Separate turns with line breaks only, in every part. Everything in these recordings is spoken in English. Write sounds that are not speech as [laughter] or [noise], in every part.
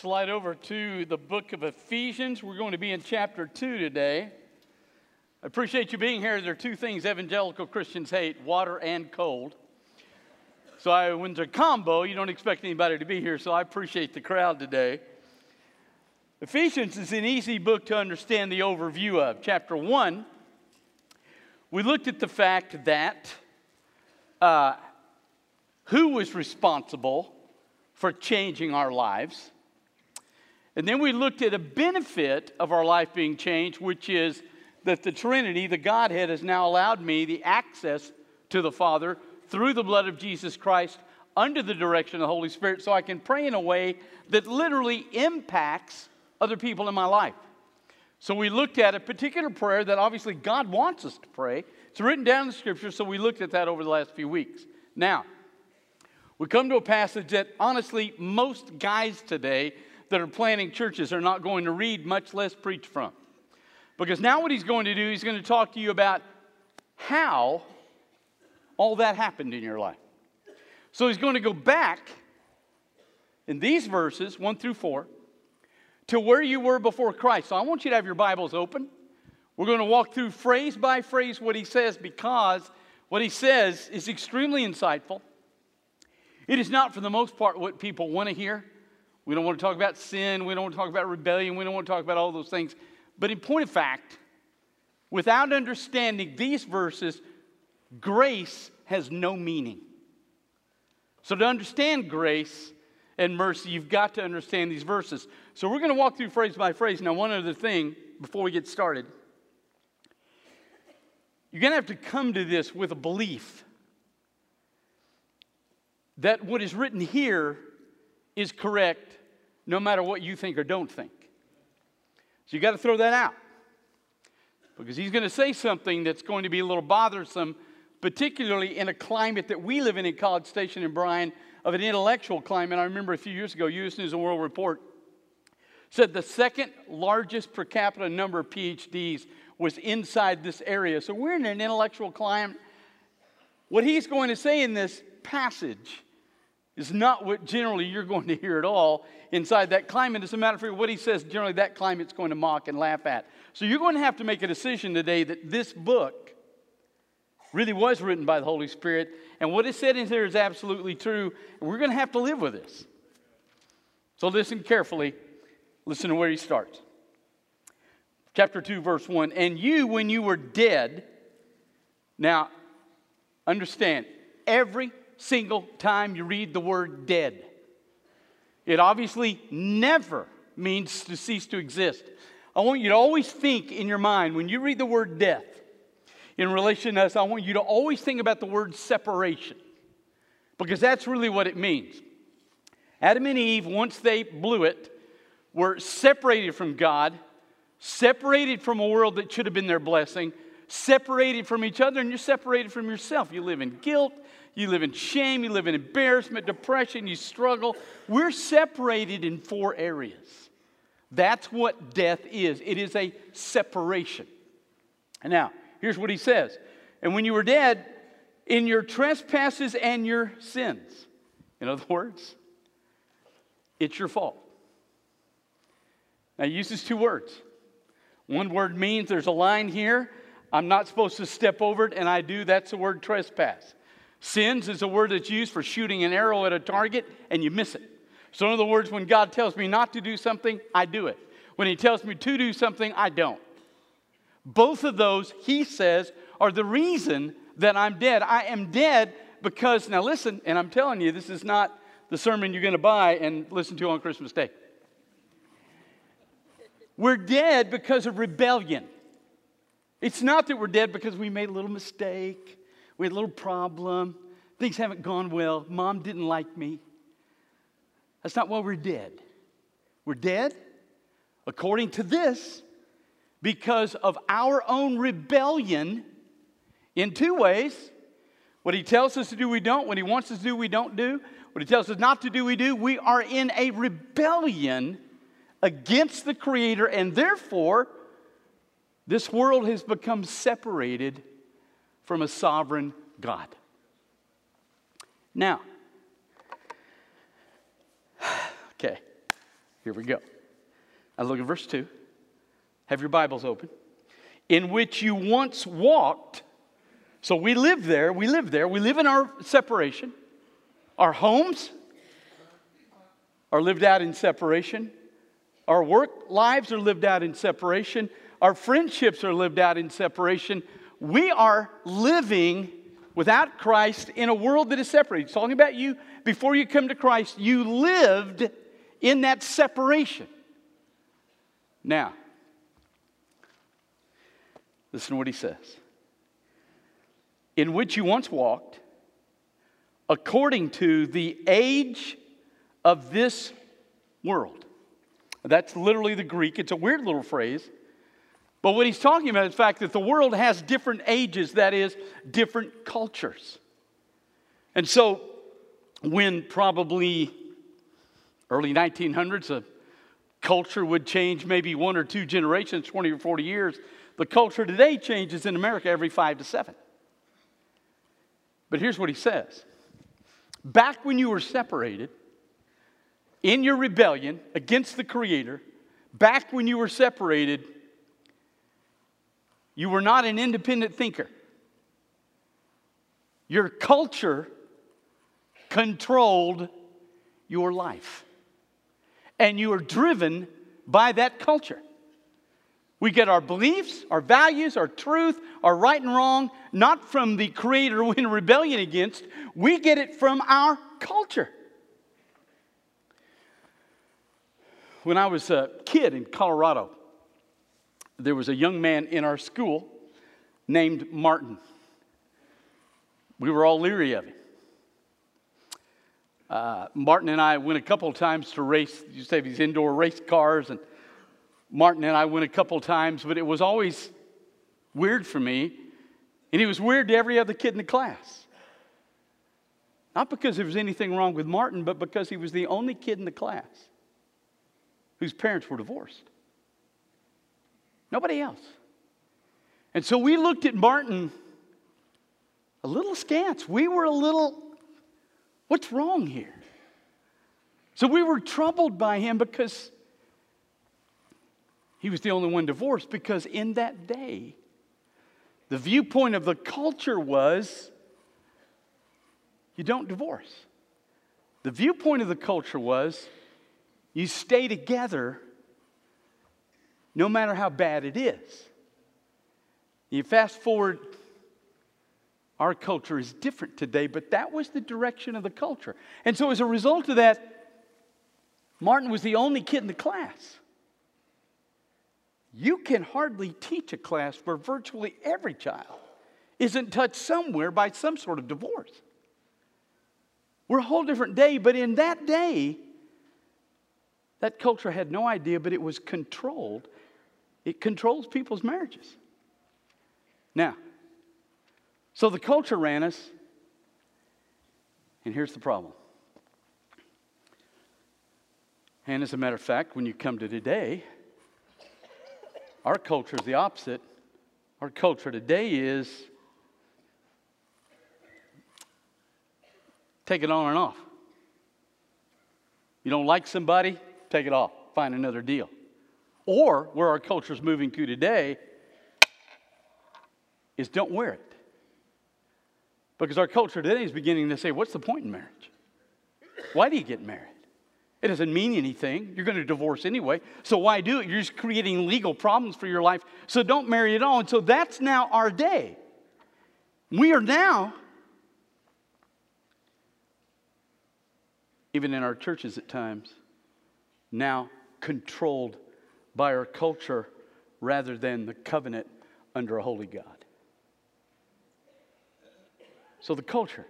slide over to the book of Ephesians. We're going to be in chapter 2 today. I appreciate you being here. There are two things evangelical Christians hate water and cold. So I, when it's a combo, you don't expect anybody to be here, so I appreciate the crowd today. Ephesians is an easy book to understand the overview of. Chapter 1, we looked at the fact that uh, who was responsible for changing our lives. And then we looked at a benefit of our life being changed, which is that the Trinity, the Godhead, has now allowed me the access to the Father through the blood of Jesus Christ under the direction of the Holy Spirit so I can pray in a way that literally impacts other people in my life. So we looked at a particular prayer that obviously God wants us to pray. It's written down in the scripture, so we looked at that over the last few weeks. Now, we come to a passage that honestly, most guys today that are planning churches are not going to read, much less preach from. Because now, what he's going to do, he's going to talk to you about how all that happened in your life. So he's going to go back in these verses, 1 through 4, to where you were before Christ. So I want you to have your Bibles open. We're going to walk through phrase by phrase what he says because what he says is extremely insightful. It is not, for the most part, what people want to hear. We don't want to talk about sin. We don't want to talk about rebellion. We don't want to talk about all those things. But in point of fact, without understanding these verses, grace has no meaning. So, to understand grace and mercy, you've got to understand these verses. So, we're going to walk through phrase by phrase. Now, one other thing before we get started you're going to have to come to this with a belief that what is written here is correct no matter what you think or don't think. So you got to throw that out. Because he's going to say something that's going to be a little bothersome, particularly in a climate that we live in in College Station and Bryan, of an intellectual climate. I remember a few years ago, U.S. News and World Report said the second largest per capita number of PhDs was inside this area. So we're in an intellectual climate. What he's going to say in this passage is not what generally you're going to hear at all inside that climate. As a matter of fact, what he says generally that climate's going to mock and laugh at. So you're going to have to make a decision today that this book really was written by the Holy Spirit, and what is said in here is absolutely true, and we're going to have to live with this. So listen carefully. Listen to where he starts. Chapter 2, verse 1. And you, when you were dead, now understand, every single time you read the word dead. It obviously never means to cease to exist. I want you to always think in your mind when you read the word death in relation to us, I want you to always think about the word separation because that's really what it means. Adam and Eve, once they blew it, were separated from God, separated from a world that should have been their blessing, separated from each other, and you're separated from yourself. You live in guilt, you live in shame, you live in embarrassment, depression, you struggle. We're separated in four areas. That's what death is it is a separation. And now, here's what he says And when you were dead, in your trespasses and your sins, in other [laughs] words, it's your fault. Now, he uses two words. One word means there's a line here. I'm not supposed to step over it, and I do. That's the word trespass. Sins is a word that's used for shooting an arrow at a target and you miss it. So, in other words, when God tells me not to do something, I do it. When He tells me to do something, I don't. Both of those, He says, are the reason that I'm dead. I am dead because, now listen, and I'm telling you, this is not the sermon you're going to buy and listen to on Christmas Day. We're dead because of rebellion. It's not that we're dead because we made a little mistake we had a little problem. Things haven't gone well. Mom didn't like me. That's not why we're dead. We're dead, according to this, because of our own rebellion in two ways. What he tells us to do, we don't. What he wants us to do, we don't do. What he tells us not to do, we do. We are in a rebellion against the Creator, and therefore, this world has become separated from a sovereign God. Now, [sighs] okay, Here we go. I look at verse 2. Have your Bibles open. In which you once walked. So we live there, we live there, we live in our separation. Our homes are lived out in separation. Our work lives are lived out in separation. Our friendships are lived out in separation. We are living without Christ in a world that is separated. Talking about you before you come to Christ. You lived in that separation. Now, listen to what he says. In which you once walked, according to the age of this world. That's literally the Greek. It's a weird little phrase. But what he's talking about is the fact that the world has different ages, that is, different cultures. And so, when probably early 1900s, a culture would change maybe one or two generations, 20 or 40 years, the culture today changes in America every five to seven. But here's what he says Back when you were separated, in your rebellion against the Creator, back when you were separated, you were not an independent thinker. Your culture controlled your life. And you were driven by that culture. We get our beliefs, our values, our truth, our right and wrong, not from the Creator we're [laughs] in rebellion against. We get it from our culture. When I was a kid in Colorado, there was a young man in our school named Martin. We were all leery of him. Uh, Martin and I went a couple times to race, you say these indoor race cars, and Martin and I went a couple times, but it was always weird for me, and he was weird to every other kid in the class. Not because there was anything wrong with Martin, but because he was the only kid in the class whose parents were divorced. Nobody else. And so we looked at Martin a little scant. We were a little, what's wrong here? So we were troubled by him because he was the only one divorced. Because in that day, the viewpoint of the culture was you don't divorce. The viewpoint of the culture was you stay together no matter how bad it is. You fast forward, our culture is different today, but that was the direction of the culture. And so, as a result of that, Martin was the only kid in the class. You can hardly teach a class where virtually every child isn't touched somewhere by some sort of divorce. We're a whole different day, but in that day, that culture had no idea, but it was controlled it controls people's marriages. Now, so the culture ran us, and here's the problem. And as a matter of fact, when you come to today, our culture is the opposite. Our culture today is take it on and off. You don't like somebody, take it off, find another deal. Or where our culture is moving to today is don't wear it. Because our culture today is beginning to say, what's the point in marriage? Why do you get married? It doesn't mean anything. You're going to divorce anyway. So why do it? You're just creating legal problems for your life. So don't marry at all. And so that's now our day. We are now, even in our churches at times, now controlled by our culture rather than the covenant under a holy God. So the culture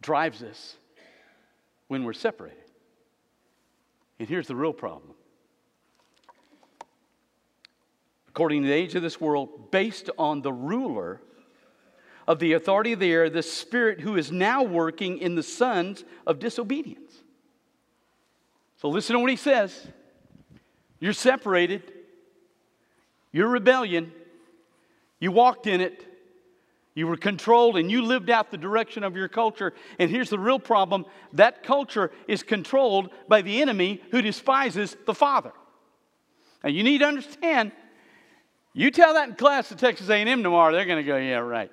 drives us when we're separated. And here's the real problem. According to the age of this world, based on the ruler of the authority of the air, the spirit who is now working in the sons of disobedience. So listen to what he says. You're separated. You're rebellion. You walked in it. You were controlled and you lived out the direction of your culture. And here's the real problem that culture is controlled by the enemy who despises the Father. Now you need to understand, you tell that in class at Texas A&M tomorrow, they're going to go, yeah, right.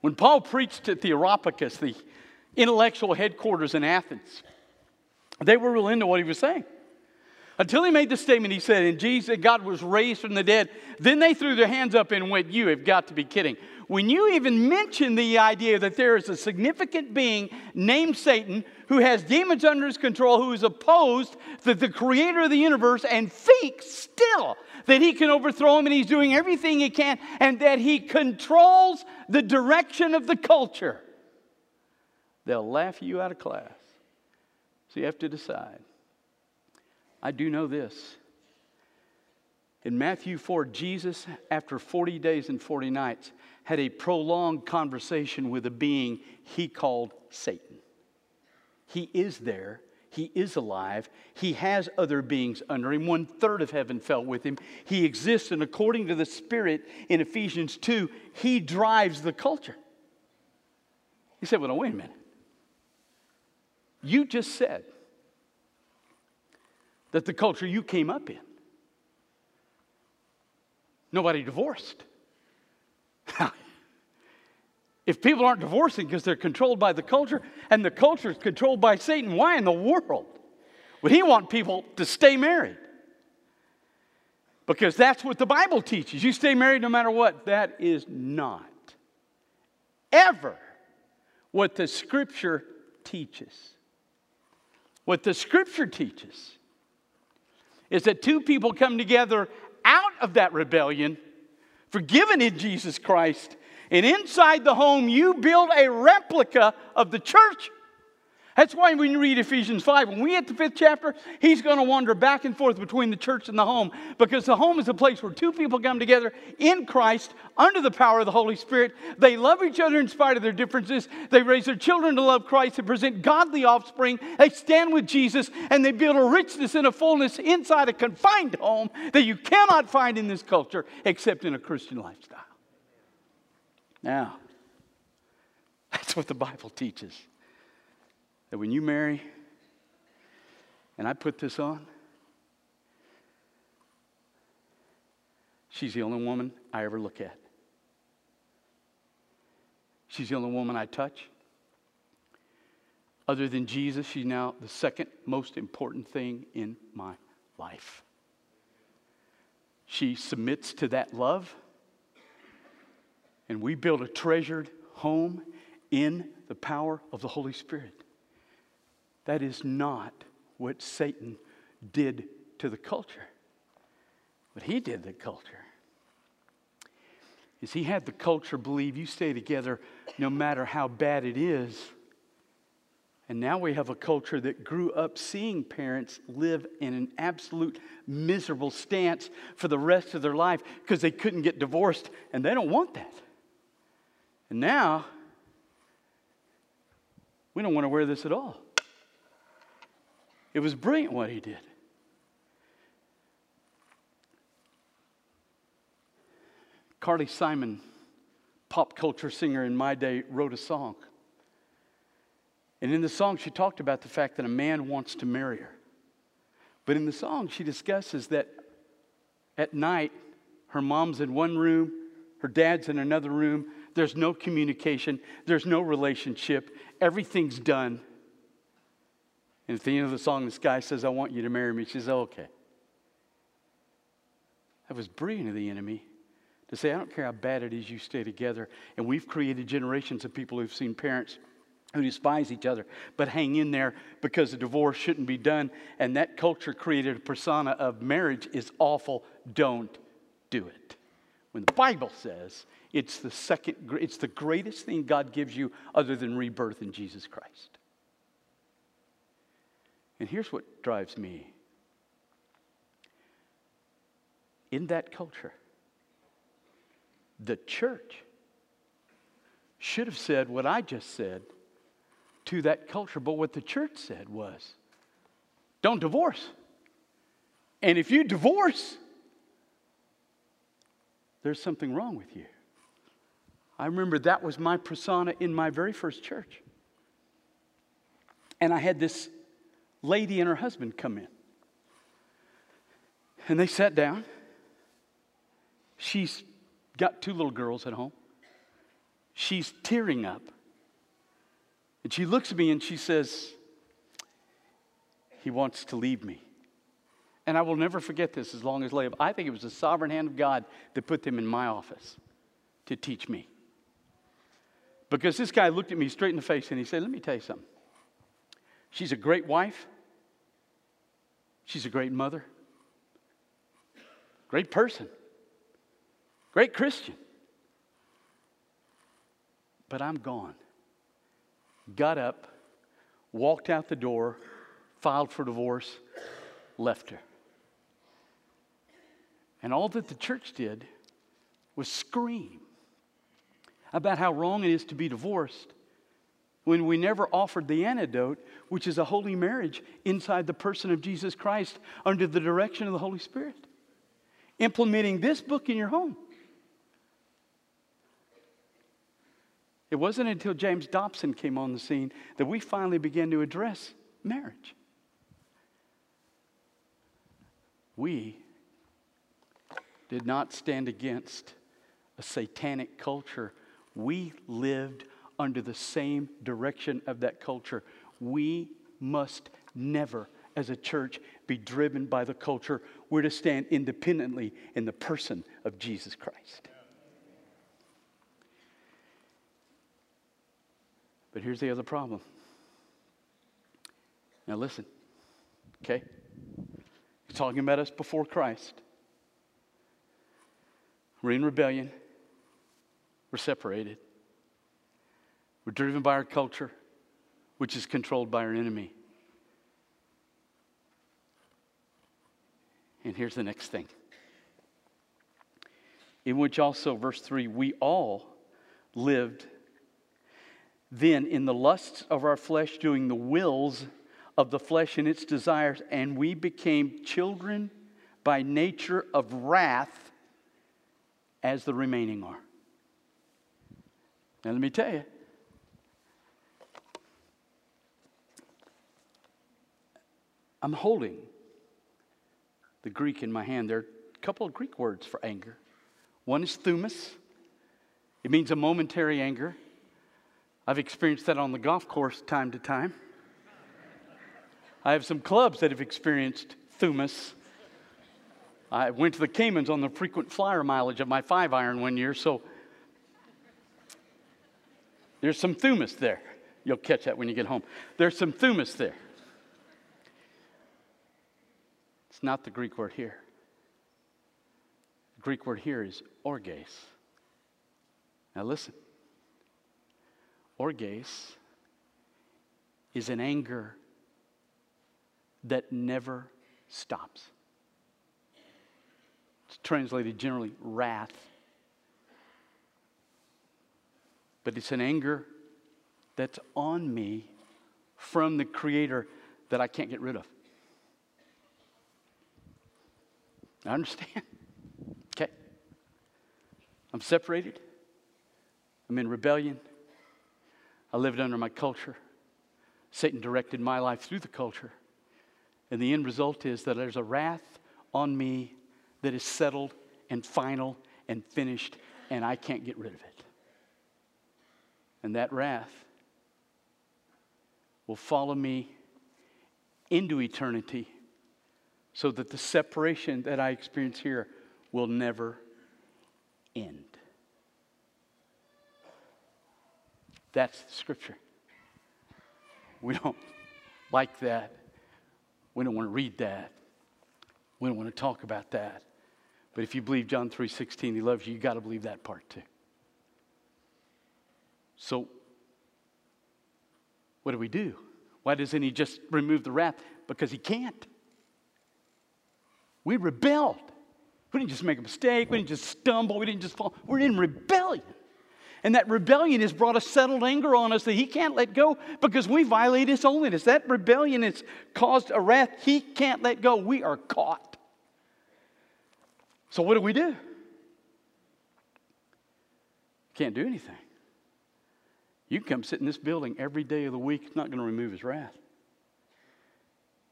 When Paul preached at the Areopagus, the intellectual headquarters in Athens, they were real into what he was saying. Until he made the statement, he said, and Jesus, God was raised from the dead. Then they threw their hands up and went, You have got to be kidding. When you even mention the idea that there is a significant being named Satan who has demons under his control, who is opposed to the creator of the universe, and thinks still that he can overthrow him and he's doing everything he can, and that he controls the direction of the culture, they'll laugh you out of class. So you have to decide I do know this. In Matthew 4, Jesus, after 40 days and 40 nights, had a prolonged conversation with a being he called Satan. He is there. He is alive. He has other beings under him. One third of heaven fell with him. He exists, and according to the Spirit in Ephesians 2, he drives the culture. He said, Well, wait a minute. You just said that the culture you came up in, nobody divorced. [laughs] if people aren't divorcing because they're controlled by the culture and the culture is controlled by Satan, why in the world would he want people to stay married? Because that's what the Bible teaches. You stay married no matter what. That is not ever what the Scripture teaches. What the Scripture teaches is that two people come together out of that rebellion, forgiven in Jesus Christ, and inside the home, you build a replica of the church that's why when you read Ephesians 5, when we hit the fifth chapter, he's going to wander back and forth between the church and the home because the home is a place where two people come together in Christ under the power of the Holy Spirit. They love each other in spite of their differences. They raise their children to love Christ. They present godly offspring. They stand with Jesus and they build a richness and a fullness inside a confined home that you cannot find in this culture except in a Christian lifestyle. Now, [laughs] that's what the Bible teaches that when you marry, and I put this on, she's the only woman I ever look at. She's the only woman I touch. Other than Jesus, she's now the second most important thing in my life. She submits to that love, and we build a treasured home in the power of the Holy Spirit. That is not what Satan did to the culture. What he did to the culture is he had the culture believe you stay together no matter how bad it is. And now we have a culture that grew up seeing parents live in an absolute miserable stance for the rest of their life because they couldn't get divorced, and they don't want that. And now, we don't want to wear this at all. It was brilliant what he did. Carly Simon, pop culture singer in my day, wrote a song. And in the song, she talked about the fact that a man wants to marry her. But in the song, she discusses that at night, her mom's in one room, her dad's in another room. There's no communication, there's no relationship, everything's done. And at the end of the song, this guy says, I want you to marry me. She says, okay. That was brilliant of the enemy to say, I don't care how bad it is, you stay together. And we've created generations of people who've seen parents who despise each other, but hang in there because the divorce shouldn't be done. And that culture created a persona of marriage is awful, don't do it. When the Bible says it's the second, it's the greatest thing God gives you other than rebirth in Jesus Christ. And here's what drives me in that culture, the church should have said what I just said to that culture, but what the church said was don't divorce. And if you divorce, there's something wrong with you. I remember that was my persona in my very first church. And I had this lady and her husband come in. And they sat down. She's got two little girls at home. She's tearing up. And she looks at me and she says, He wants to leave me. And I will never forget this as long as I live. I think it was the sovereign hand of God that put them in my office to teach me. Because this guy looked at me straight in the face and he said, Let me tell you something. She's a great wife, she's a great mother, great person, great Christian. But I'm gone. Got up, walked out the door, filed for divorce, left her. And all that the church did was scream about how wrong it is to be divorced when we never offered the antidote, which is a holy marriage inside the person of Jesus Christ under the direction of the Holy Spirit. Implementing this book in your home. It wasn't until James Dobson came on the scene that we finally began to address marriage. We did not stand against a satanic culture we lived under the same direction of that culture. We must never, as a church, be driven by the culture. We're to stand independently in the person of Jesus Christ. But here's the other problem. Now, listen, okay? He's talking about us before Christ. We're in rebellion. We're separated. We're driven by our culture, which is controlled by our enemy. And here's the next thing. In which also, verse 3, we all lived then in the lusts of our flesh, doing the wills of the flesh and its desires, and we became children by nature of wrath as the remaining are. Now, let me tell you. I'm holding the Greek in my hand. There are a couple of Greek words for anger. One is thumos, it means a momentary anger. I've experienced that on the golf course time to time. I have some clubs that have experienced thumos. I went to the Caymans on the frequent flyer mileage of my five iron one year, so there's some thumos there. You'll catch that when you get home. There's some thumos there. It's not the Greek word here. The Greek word here is orges. Now listen. Orges is an anger that never stops. It's translated generally wrath but it's an anger that's on me from the Creator that I can't get rid of. I understand. [laughs] Okay. I'm separated. I'm in rebellion. I lived under my culture. Satan directed my life through the culture. And the end result is that there's a wrath on me that is settled and final and finished, and I can't get rid of it. And that wrath will follow me into eternity so that the separation that I experience here will never end. That's the scripture. We don't [laughs] like that. We don't want to read that. We don't want to talk about that. But if you believe John 3:16 he loves you, you got to believe that part too. So, what do we do? Why doesn't he just remove the wrath? Because he can't. We rebelled. We didn't just make a mistake. We didn't just stumble. We didn't just fall. We're in rebellion. And that rebellion has brought a settled anger on us that he can't let go because we violate his holiness. That rebellion has caused a wrath he can't let go. We are caught. So, what do we do? Can't do anything. You can come sit in this building every day of the week, it's not going to remove his wrath.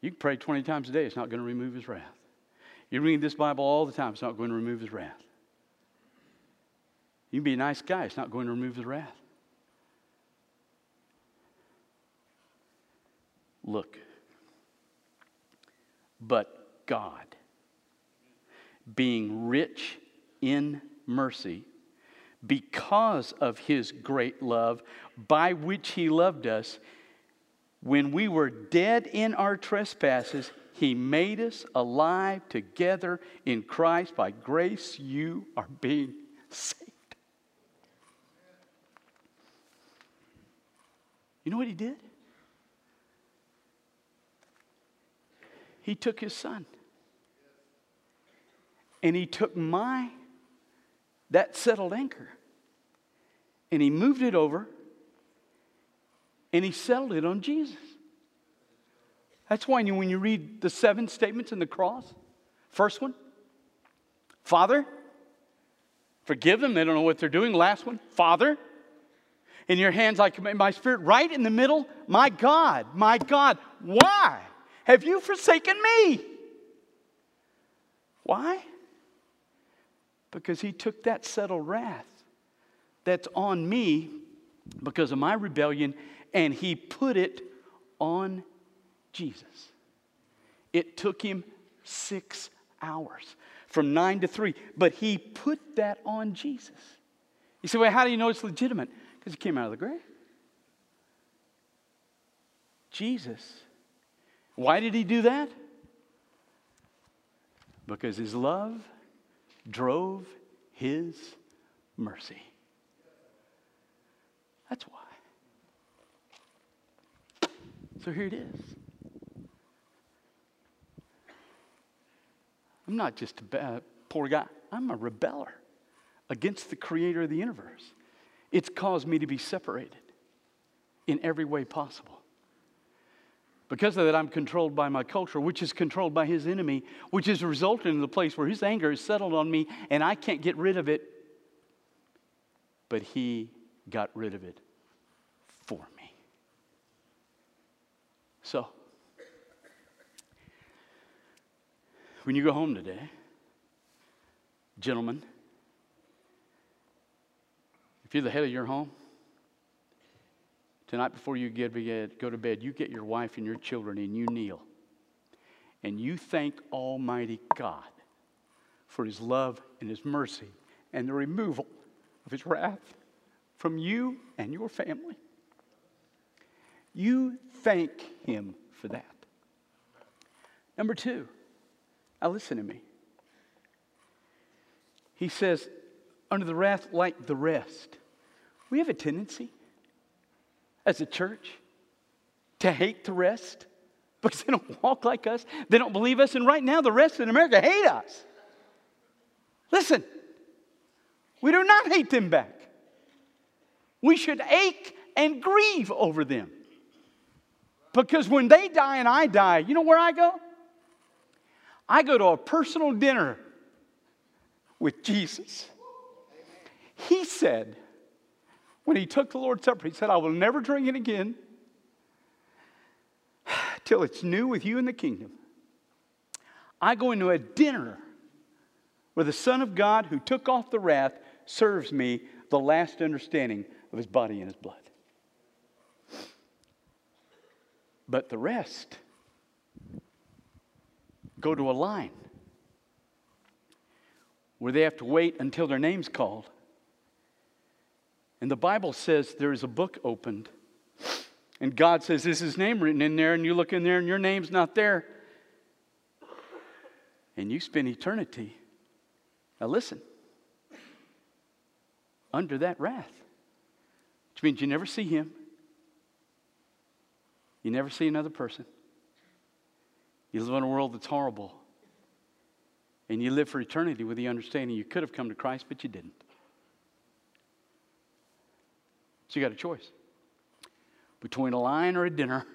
You can pray 20 times a day, it's not going to remove his wrath. You read this Bible all the time, it's not going to remove his wrath. You can be a nice guy, it's not going to remove his wrath. Look, but God, being rich in mercy, because of his great love by which he loved us, when we were dead in our trespasses, he made us alive together in Christ. By grace, you are being saved. You know what he did? He took his son. And he took my that settled anchor. And he moved it over and he settled it on Jesus. That's why when you read the seven statements in the cross, first one, Father, forgive them, they don't know what they're doing. Last one, Father, in your hands I commit my spirit. Right in the middle, my God, my God, why have you forsaken me? Why? because he took that settled wrath that's on me because of my rebellion and he put it on Jesus. It took him six hours from nine to three, but he put that on Jesus. You say, well, how do you know it's legitimate? Because he came out of the grave. Jesus. Why did he do that? Because his love drove his mercy. That's why. So here it is. I'm not just a uh, poor guy, I'm a rebeller against the creator of the universe. It's caused me to be separated in every way possible. Because of that, I'm controlled by my culture, which is controlled by his enemy, which has resulted in the place where his anger is settled on me and I can't get rid of it. But he got rid of it for me. So, when you go home today, gentlemen, if you're the head of your home, Tonight, before you get, go to bed, you get your wife and your children and you kneel. And you thank Almighty God for His love and His mercy and the removal of His wrath from you and your family. You thank Him for that. Number two, now listen to me. He says, under the wrath like the rest. We have a tendency as a church to hate the rest because they don't walk like us, they don't believe us, and right now the rest in America hate us. Listen, we do not hate them back. We should ache and grieve over them. Because when they die and I die, you know where I go? I go to a personal dinner with Jesus. He said, when he took the Lord's Supper, he said, I will never drink it again till it's new with you in the kingdom. I go into a dinner where the Son of God, who took off the wrath, serves me the last understanding of his body and his blood. But the rest go to a line where they have to wait until their name's called and the Bible says there is a book opened. And God says, Is his name written in there? And you look in there and your name's not there. And you spend eternity. Now listen, under that wrath, which means you never see him, you never see another person. You live in a world that's horrible. And you live for eternity with the understanding you could have come to Christ, but you didn't. So you got a choice between a line or a dinner.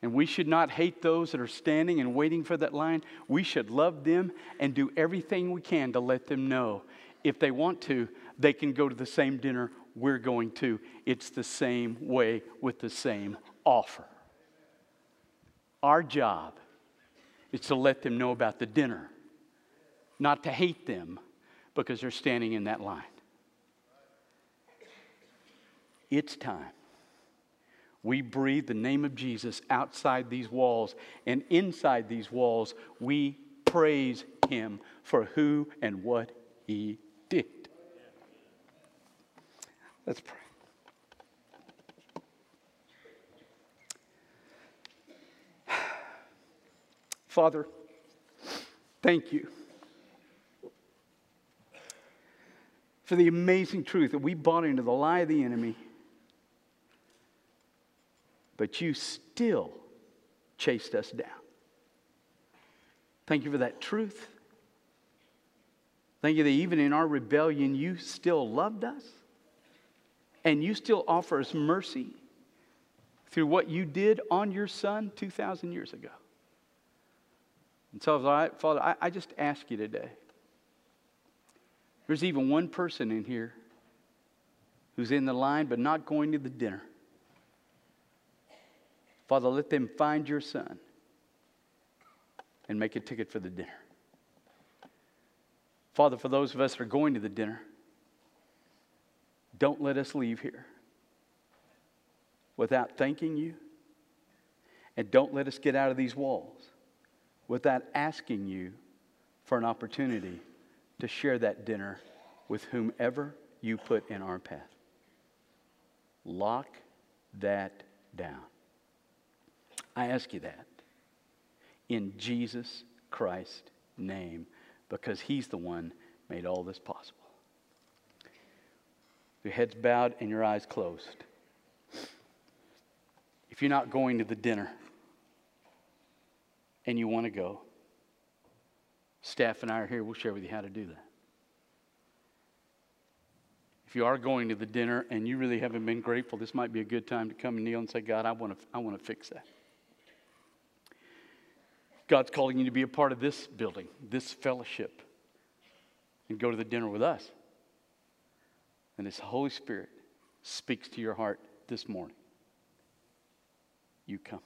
And we should not hate those that are standing and waiting for that line. We should love them and do everything we can to let them know, if they want to, they can go to the same dinner we're going to. It's the same way with the same offer. Our job is to let them know about the dinner, not to hate them because they're standing in that line. It's time. We breathe the name of Jesus outside these walls, and inside these walls, we praise him for who and what he did. Let's pray. Father, thank you for the amazing truth that we bought into the lie of the enemy but you still chased us down. Thank you for that truth. Thank you that even in our rebellion, you still loved us and you still offer us mercy through what you did on your son 2,000 years ago. And so, Father, I, I just ask you today there's even one person in here who's in the line but not going to the dinner. Father, let them find your son and make a ticket for the dinner. Father, for those of us that are going to the dinner, don't let us leave here without thanking you. And don't let us get out of these walls without asking you for an opportunity to share that dinner with whomever you put in our path. Lock that down. I ask you that in Jesus Christ's name because he's the one made all this possible. Your heads bowed and your eyes closed. If you're not going to the dinner and you want to go, staff and I are here. We'll share with you how to do that. If you are going to the dinner and you really haven't been grateful, this might be a good time to come and kneel and say, God, I want to, I want to fix that. God's calling you to be a part of this building, this fellowship, and go to the dinner with us. And His Holy Spirit speaks to your heart this morning. You come.